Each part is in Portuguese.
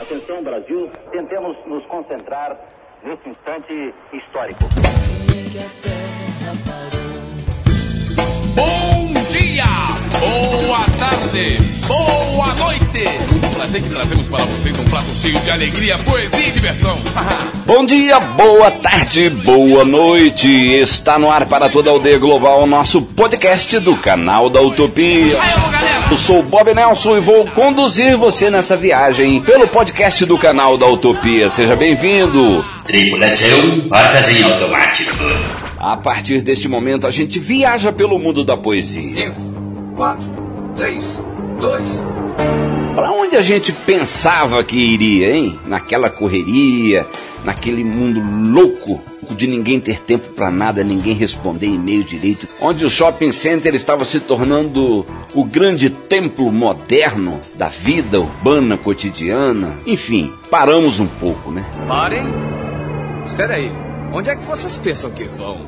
Atenção, Brasil, tentemos nos concentrar nesse instante histórico. Bom dia, boa tarde, boa noite. Um prazer que trazemos para vocês um prato cheio de alegria, poesia e diversão. Bom dia, boa tarde, boa noite. Está no ar para toda a aldeia global o nosso podcast do canal da Utopia. Eu sou o Bob Nelson e vou conduzir você nessa viagem pelo podcast do canal da Utopia. Seja bem-vindo. Tripulação, portas em automático. A partir deste momento, a gente viaja pelo mundo da poesia. 5, 4, 3, 2. Para onde a gente pensava que iria, hein? Naquela correria, naquele mundo louco de ninguém ter tempo para nada, ninguém responder e-mail direito, onde o shopping center estava se tornando o grande templo moderno da vida urbana cotidiana. Enfim, paramos um pouco, né? Parem. Espera aí. Onde é que vocês pensam que vão?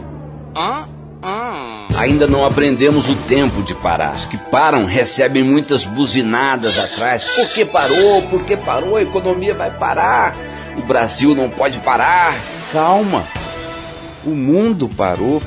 Hã? Hã? Ainda não aprendemos o tempo de parar. Os que param recebem muitas buzinadas atrás. Por que parou? Por que parou? A economia vai parar. O Brasil não pode parar. Calma. O mundo parou.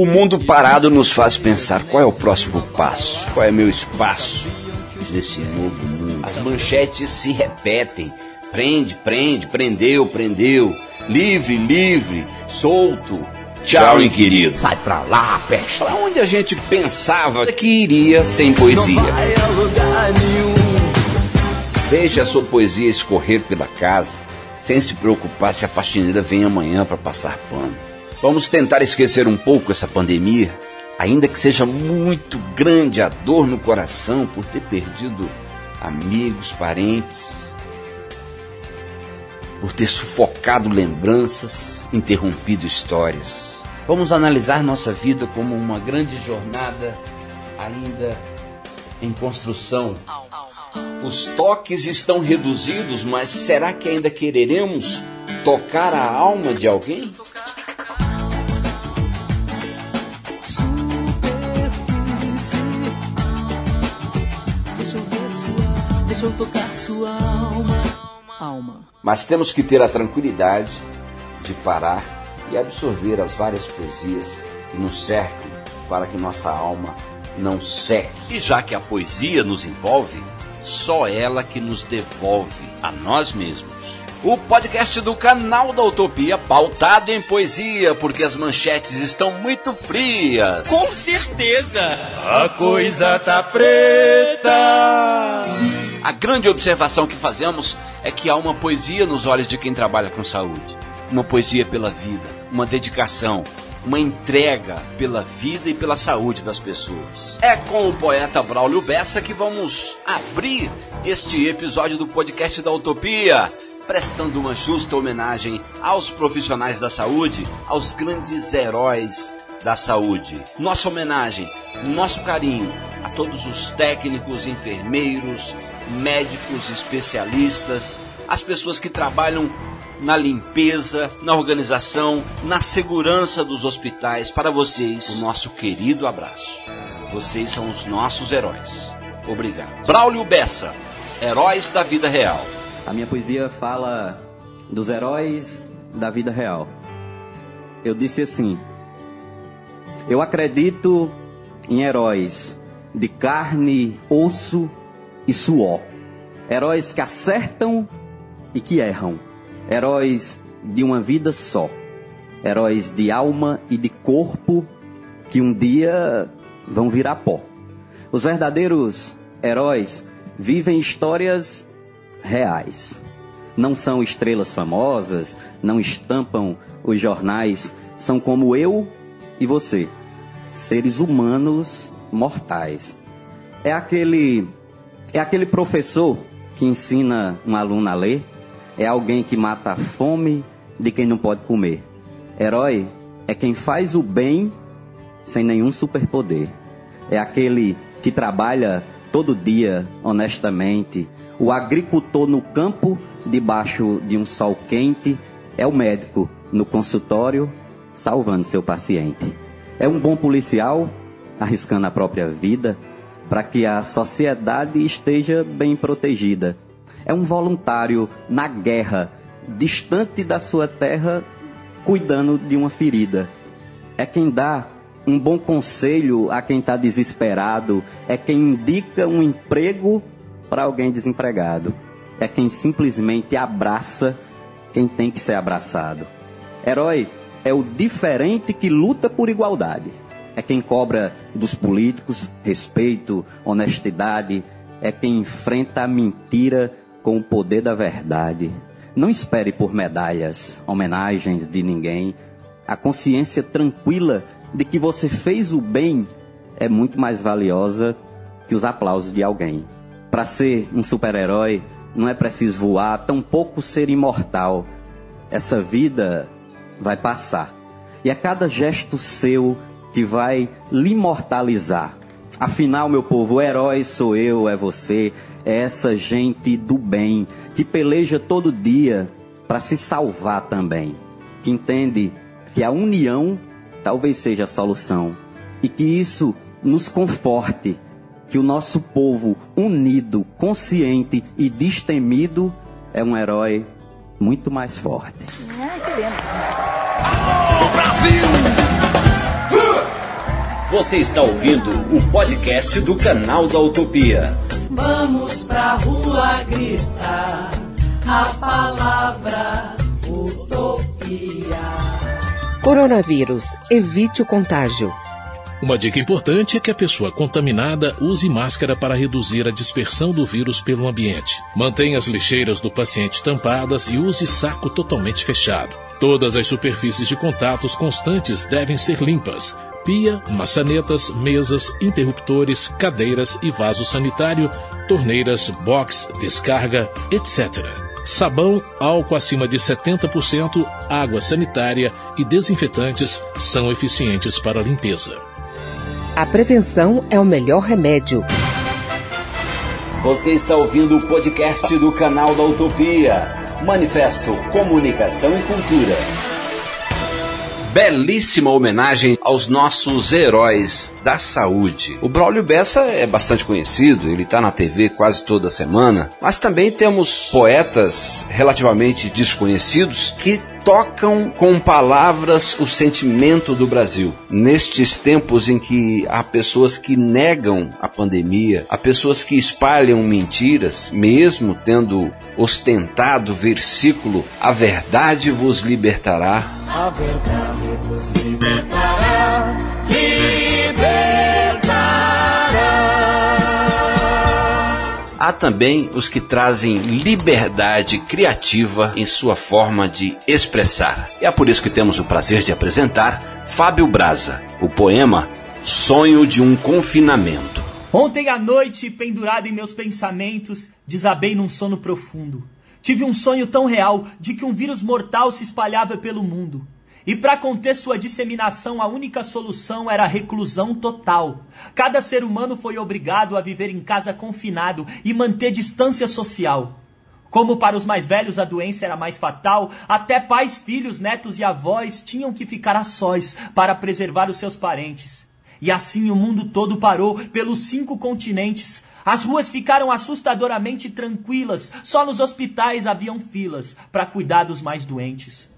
O mundo parado nos faz pensar qual é o próximo passo, qual é meu espaço nesse novo mundo. As manchetes se repetem. Prende, prende, prendeu, prendeu. Livre, livre, solto. Tchau, inquirido. Sai pra lá, peste. Para onde a gente pensava que iria sem poesia? Deixe a sua poesia escorrer pela casa, sem se preocupar se a faxineira vem amanhã para passar pano. Vamos tentar esquecer um pouco essa pandemia, ainda que seja muito grande a dor no coração por ter perdido amigos, parentes, por ter sufocado lembranças, interrompido histórias. Vamos analisar nossa vida como uma grande jornada ainda em construção. Os toques estão reduzidos, mas será que ainda quereremos tocar a alma de alguém? Mas temos que ter a tranquilidade de parar e absorver as várias poesias que nos cercam para que nossa alma não seque. E já que a poesia nos envolve, só ela que nos devolve a nós mesmos. O podcast do canal da Utopia, pautado em poesia, porque as manchetes estão muito frias. Com certeza! A coisa tá preta. A grande observação que fazemos é que há uma poesia nos olhos de quem trabalha com saúde. Uma poesia pela vida, uma dedicação, uma entrega pela vida e pela saúde das pessoas. É com o poeta Braulio Bessa que vamos abrir este episódio do podcast da Utopia, prestando uma justa homenagem aos profissionais da saúde, aos grandes heróis da saúde. Nossa homenagem, nosso carinho a todos os técnicos, enfermeiros, médicos, especialistas, as pessoas que trabalham na limpeza, na organização, na segurança dos hospitais. Para vocês, o nosso querido abraço. Vocês são os nossos heróis. Obrigado. Braulio Bessa, Heróis da Vida Real. A minha poesia fala dos heróis da vida real. Eu disse assim: Eu acredito em heróis de carne, osso e suor. Heróis que acertam e que erram. Heróis de uma vida só. Heróis de alma e de corpo que um dia vão virar pó. Os verdadeiros heróis vivem histórias reais. Não são estrelas famosas, não estampam os jornais, são como eu e você, seres humanos mortais. É aquele é aquele professor que ensina um aluno a ler, é alguém que mata a fome de quem não pode comer. Herói é quem faz o bem sem nenhum superpoder. É aquele que trabalha todo dia, honestamente. O agricultor no campo, debaixo de um sol quente, é o médico no consultório, salvando seu paciente. É um bom policial, arriscando a própria vida, para que a sociedade esteja bem protegida. É um voluntário na guerra, distante da sua terra, cuidando de uma ferida. É quem dá um bom conselho a quem está desesperado, é quem indica um emprego para alguém desempregado, é quem simplesmente abraça quem tem que ser abraçado. Herói é o diferente que luta por igualdade. É quem cobra dos políticos respeito, honestidade, é quem enfrenta a mentira com o poder da verdade. Não espere por medalhas, homenagens de ninguém. A consciência tranquila de que você fez o bem é muito mais valiosa que os aplausos de alguém. Para ser um super-herói, não é preciso voar, tampouco ser imortal. Essa vida vai passar. E é cada gesto seu que vai lhe imortalizar. Afinal, meu povo, o herói sou eu, é você, é essa gente do bem que peleja todo dia para se salvar também, que entende que a união talvez seja a solução e que isso nos conforte, que o nosso povo unido, consciente e destemido é um herói muito mais forte. Você está ouvindo o podcast do canal da Utopia. Vamos pra rua gritar a palavra utopia. Coronavírus. Evite o contágio. Uma dica importante é que a pessoa contaminada use máscara para reduzir a dispersão do vírus pelo ambiente. Mantenha as lixeiras do paciente tampadas e use saco totalmente fechado. Todas as superfícies de contatos constantes devem ser limpas. Pia, maçanetas, mesas, interruptores, cadeiras e vaso sanitário, torneiras, box, descarga, etc. Sabão, álcool acima de 70%, água sanitária e desinfetantes são eficientes para a limpeza. A prevenção é o melhor remédio. Você está ouvindo o podcast do canal da Utopia. Manifesto Comunicação e Cultura. Belíssima homenagem aos nossos heróis da saúde. O Braulio Bessa é bastante conhecido, ele está na TV quase toda semana, mas também temos poetas relativamente desconhecidos que tocam com palavras o sentimento do Brasil. Nestes tempos em que há pessoas que negam a pandemia, há pessoas que espalham mentiras, mesmo tendo ostentado o versículo: A verdade vos libertará. A verdade vos libertará, libertará. Há também os que trazem liberdade criativa em sua forma de expressar. E é por isso que temos o prazer de apresentar Fábio Braza, o poema Sonho de um Confinamento. Ontem à noite, pendurado em meus pensamentos, desabei num sono profundo. Tive um sonho tão real de que um vírus mortal se espalhava pelo mundo. E para conter sua disseminação, a única solução era a reclusão total. Cada ser humano foi obrigado a viver em casa confinado e manter distância social. Como para os mais velhos a doença era mais fatal, até pais, filhos, netos e avós tinham que ficar a sós para preservar os seus parentes. E assim o mundo todo parou pelos cinco continentes. As ruas ficaram assustadoramente tranquilas, só nos hospitais haviam filas para cuidar dos mais doentes.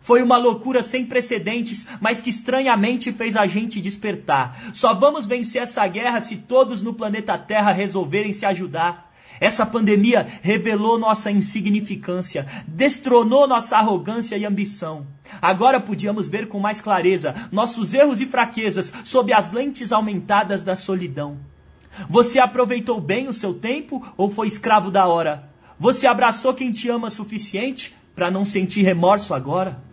Foi uma loucura sem precedentes, mas que estranhamente fez a gente despertar. Só vamos vencer essa guerra se todos no planeta Terra resolverem se ajudar. Essa pandemia revelou nossa insignificância, destronou nossa arrogância e ambição. Agora podíamos ver com mais clareza nossos erros e fraquezas sob as lentes aumentadas da solidão. Você aproveitou bem o seu tempo ou foi escravo da hora? Você abraçou quem te ama suficiente para não sentir remorso agora?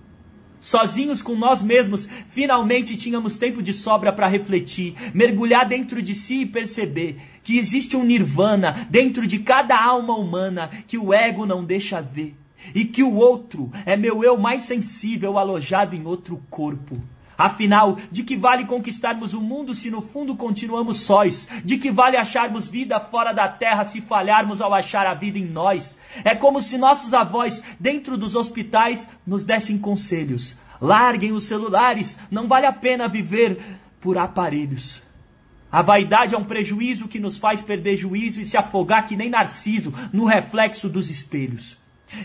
Sozinhos com nós mesmos, finalmente tínhamos tempo de sobra para refletir, mergulhar dentro de si e perceber que existe um nirvana dentro de cada alma humana que o ego não deixa ver. E que o outro é meu eu mais sensível alojado em outro corpo. Afinal, de que vale conquistarmos o mundo se no fundo continuamos sós? De que vale acharmos vida fora da terra se falharmos ao achar a vida em nós? É como se nossos avós, dentro dos hospitais, nos dessem conselhos. Larguem os celulares, não vale a pena viver por aparelhos. A vaidade é um prejuízo que nos faz perder juízo e se afogar que nem Narciso no reflexo dos espelhos.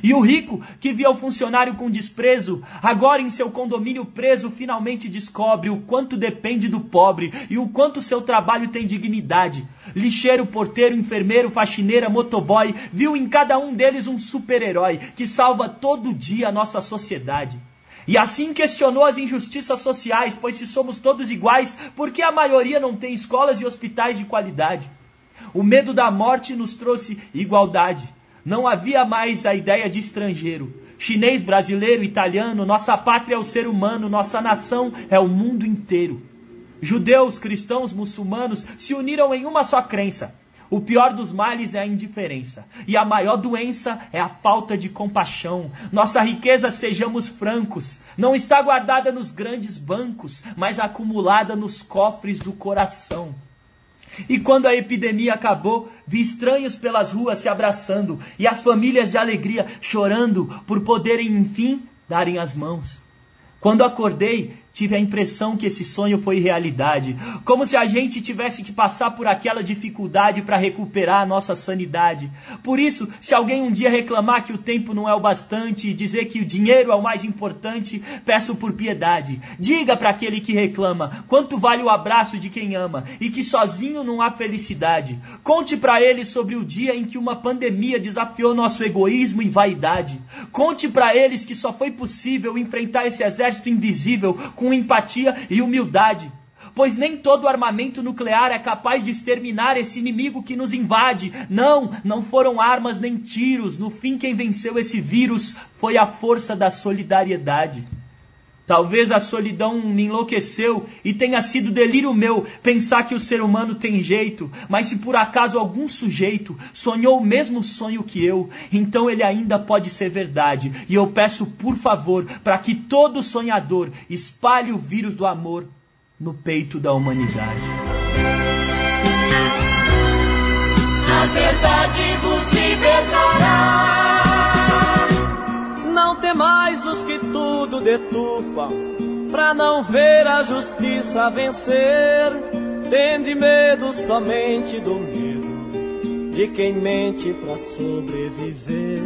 E o rico, que via o funcionário com desprezo, agora em seu condomínio preso, finalmente descobre o quanto depende do pobre e o quanto seu trabalho tem dignidade. Lixeiro, porteiro, enfermeiro, faxineira, motoboy, viu em cada um deles um super-herói que salva todo dia a nossa sociedade. E assim questionou as injustiças sociais, pois se somos todos iguais, por que a maioria não tem escolas e hospitais de qualidade? O medo da morte nos trouxe igualdade. Não havia mais a ideia de estrangeiro. Chinês, brasileiro, italiano, nossa pátria é o ser humano, nossa nação é o mundo inteiro. Judeus, cristãos, muçulmanos se uniram em uma só crença. O pior dos males é a indiferença, e a maior doença é a falta de compaixão. Nossa riqueza, sejamos francos, não está guardada nos grandes bancos, mas acumulada nos cofres do coração. E quando a epidemia acabou, vi estranhos pelas ruas se abraçando e as famílias de alegria chorando por poderem, enfim, darem as mãos. Quando acordei, tive a impressão que esse sonho foi realidade, como se a gente tivesse que passar por aquela dificuldade para recuperar a nossa sanidade. Por isso, se alguém um dia reclamar que o tempo não é o bastante e dizer que o dinheiro é o mais importante, peço por piedade. Diga para aquele que reclama quanto vale o abraço de quem ama e que sozinho não há felicidade. Conte para ele sobre o dia em que uma pandemia desafiou nosso egoísmo e vaidade. Conte para eles que só foi possível enfrentar esse exército invisível com empatia e humildade. Pois nem todo armamento nuclear é capaz de exterminar esse inimigo que nos invade. Não, não foram armas nem tiros. No fim, quem venceu esse vírus foi a força da solidariedade. Talvez a solidão me enlouqueceu e tenha sido delírio meu pensar que o ser humano tem jeito, mas se por acaso algum sujeito sonhou o mesmo sonho que eu, então ele ainda pode ser verdade. E eu peço, por favor, para que todo sonhador espalhe o vírus do amor no peito da humanidade. A verdade vos libertará. Deturpam, pra não ver a justiça vencer. Tende medo somente do medo de quem mente pra sobreviver.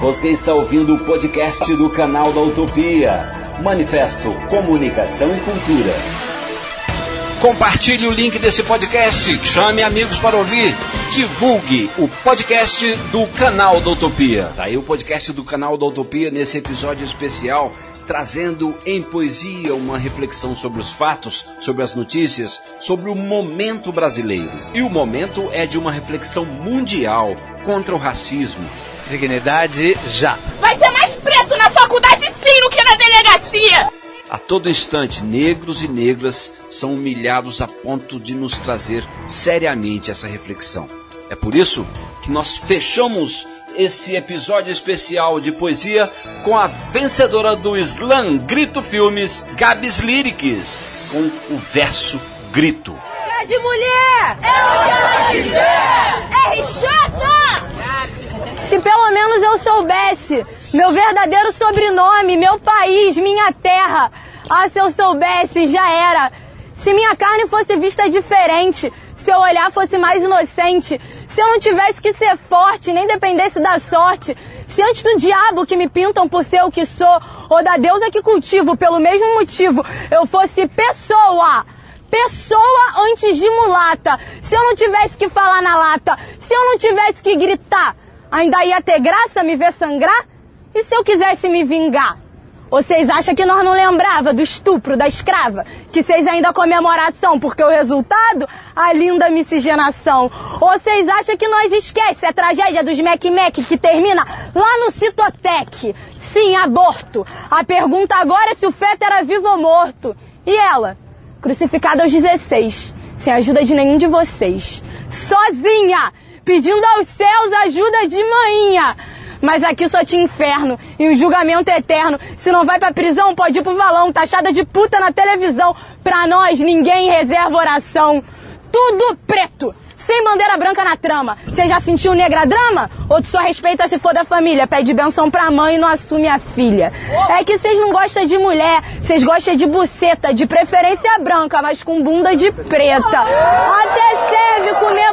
Você está ouvindo o podcast do canal da Utopia. Manifesto Comunicação e Cultura. Compartilhe o link desse podcast, chame amigos para ouvir, divulgue o podcast do canal da Utopia. Tá aí o podcast do canal da Utopia nesse episódio especial, trazendo em poesia uma reflexão sobre os fatos, sobre as notícias, sobre o momento brasileiro. E o momento é de uma reflexão mundial contra o racismo. Dignidade já. Vai ter mais preto na faculdade sim do que na delegacia! A todo instante, negros e negras são humilhados a ponto de nos trazer seriamente essa reflexão. É por isso que nós fechamos esse episódio especial de poesia com a vencedora do Slam Grito Filmes, Gabs Lyrics, com o verso Grito. É de mulher! É o que ela quiser! É chata! Se pelo menos eu soubesse meu verdadeiro sobrenome, meu país, minha terra. Ah, se eu soubesse, já era. Se minha carne fosse vista diferente, se eu olhar fosse mais inocente, se eu não tivesse que ser forte, nem dependesse da sorte, se antes do diabo que me pintam por ser o que sou, ou da deusa que cultivo pelo mesmo motivo, eu fosse pessoa, pessoa antes de mulata, se eu não tivesse que falar na lata, se eu não tivesse que gritar, ainda ia ter graça me ver sangrar? E se eu quisesse me vingar? Vocês acham que nós não lembrava do estupro da escrava? Que vocês ainda comemoração porque o resultado? A linda miscigenação. Vocês acham que nós esquece a tragédia dos Mac Mac que termina lá no Citotec? Sim, aborto. A pergunta agora é se o feto era vivo ou morto. E ela? Crucificada aos 16, sem ajuda de nenhum de vocês. Sozinha! Pedindo aos céus ajuda de manhinha Mas aqui só tinha inferno e um julgamento eterno. Se não vai pra prisão, pode ir pro valão, taxada de puta na televisão. Pra nós, ninguém reserva oração. Tudo preto. Sem bandeira branca na trama. Você já sentiu negra drama? Ou tu só respeita se for da família? Pede benção pra mãe e não assume a filha. É que vocês não gostam de mulher, vocês gostam de buceta, de preferência branca, mas com bunda de preta. Até serve comer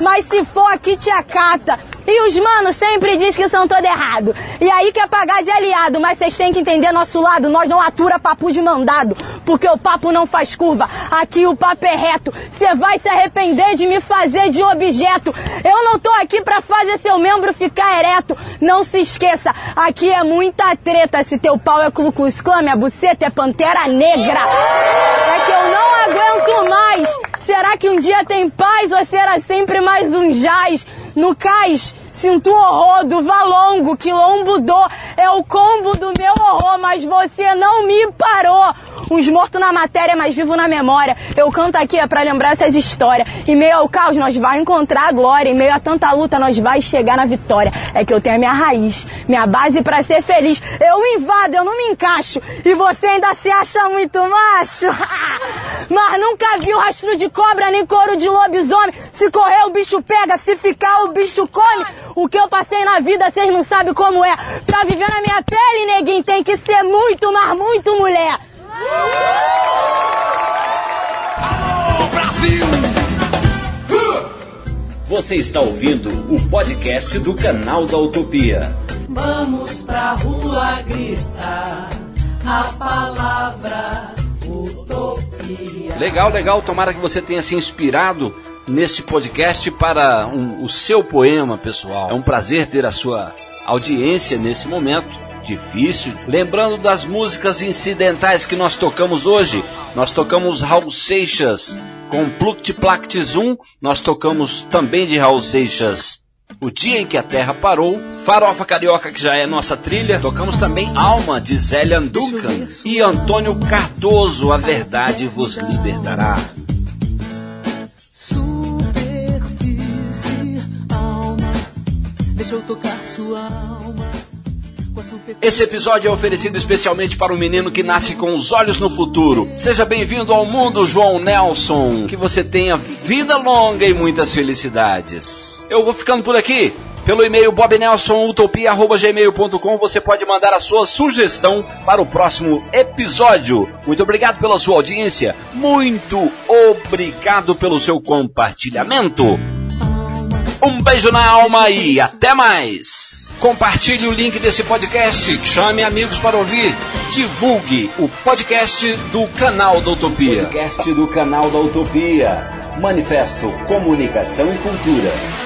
mas se for aqui te acata. E os manos sempre diz que são todo errado. E aí quer pagar de aliado, mas vocês têm que entender nosso lado. Nós não atura papo de mandado, porque o papo não faz curva. Aqui o papo é reto. Você vai se arrepender de me fazer de objeto. Eu não tô aqui pra fazer seu membro ficar ereto. Não se esqueça, aqui é muita treta. Se teu pau é Ku Klan, minha buceta é Pantera Negra. É que eu não aguento mais. Será que um dia tem paz ou será sempre mais um jazz? No cais, sinto horror do valongo, quilombo do, é o combo do meu horror, mas você não me parou. Uns mortos na matéria, mas vivo na memória. Eu canto aqui é pra lembrar essas histórias. Em meio ao caos, nós vai encontrar a glória. Em meio a tanta luta, nós vai chegar na vitória. É que eu tenho a minha raiz, minha base pra ser feliz. Eu invado, eu não me encaixo. E você ainda se acha muito macho. mas nunca viu rastro de cobra, nem couro de lobisomem. Se correr, o bicho pega. Se ficar, o bicho come. O que eu passei na vida, vocês não sabem como é. Pra viver na minha pele, neguinho, tem que ser muito, mas muito mulher. Você está ouvindo o podcast do canal da Utopia. Vamos pra rua gritar a palavra utopia. Legal, legal. Tomara que você tenha se inspirado nesse podcast para um- o seu poema, pessoal. É um prazer ter a sua audiência nesse momento difícil. Lembrando das músicas incidentais que nós tocamos hoje. Nós tocamos Raul Seixas com Pluct Plactis 1. Nós tocamos também de Raul Seixas o Dia em que a Terra Parou, Farofa Carioca, que já é nossa trilha, tocamos também Alma, de Zélia Duncan, e Antônio Cardoso, A Verdade Vos Libertará. Deixa eu tocar sua alma. Esse episódio é oferecido especialmente para o menino que nasce com os olhos no futuro. Seja bem-vindo ao mundo, João Nelson. Que você tenha vida longa e muitas felicidades. Eu vou ficando por aqui. Pelo e-mail bobnelsonutopia.gmail.com você pode mandar a sua sugestão para o próximo episódio. Muito obrigado pela sua audiência. Muito obrigado pelo seu compartilhamento. Um beijo na alma e até mais. Compartilhe o link desse podcast, chame amigos para ouvir, divulgue o podcast do canal da Utopia. Podcast do canal da Utopia. Manifesto Comunicação e Cultura.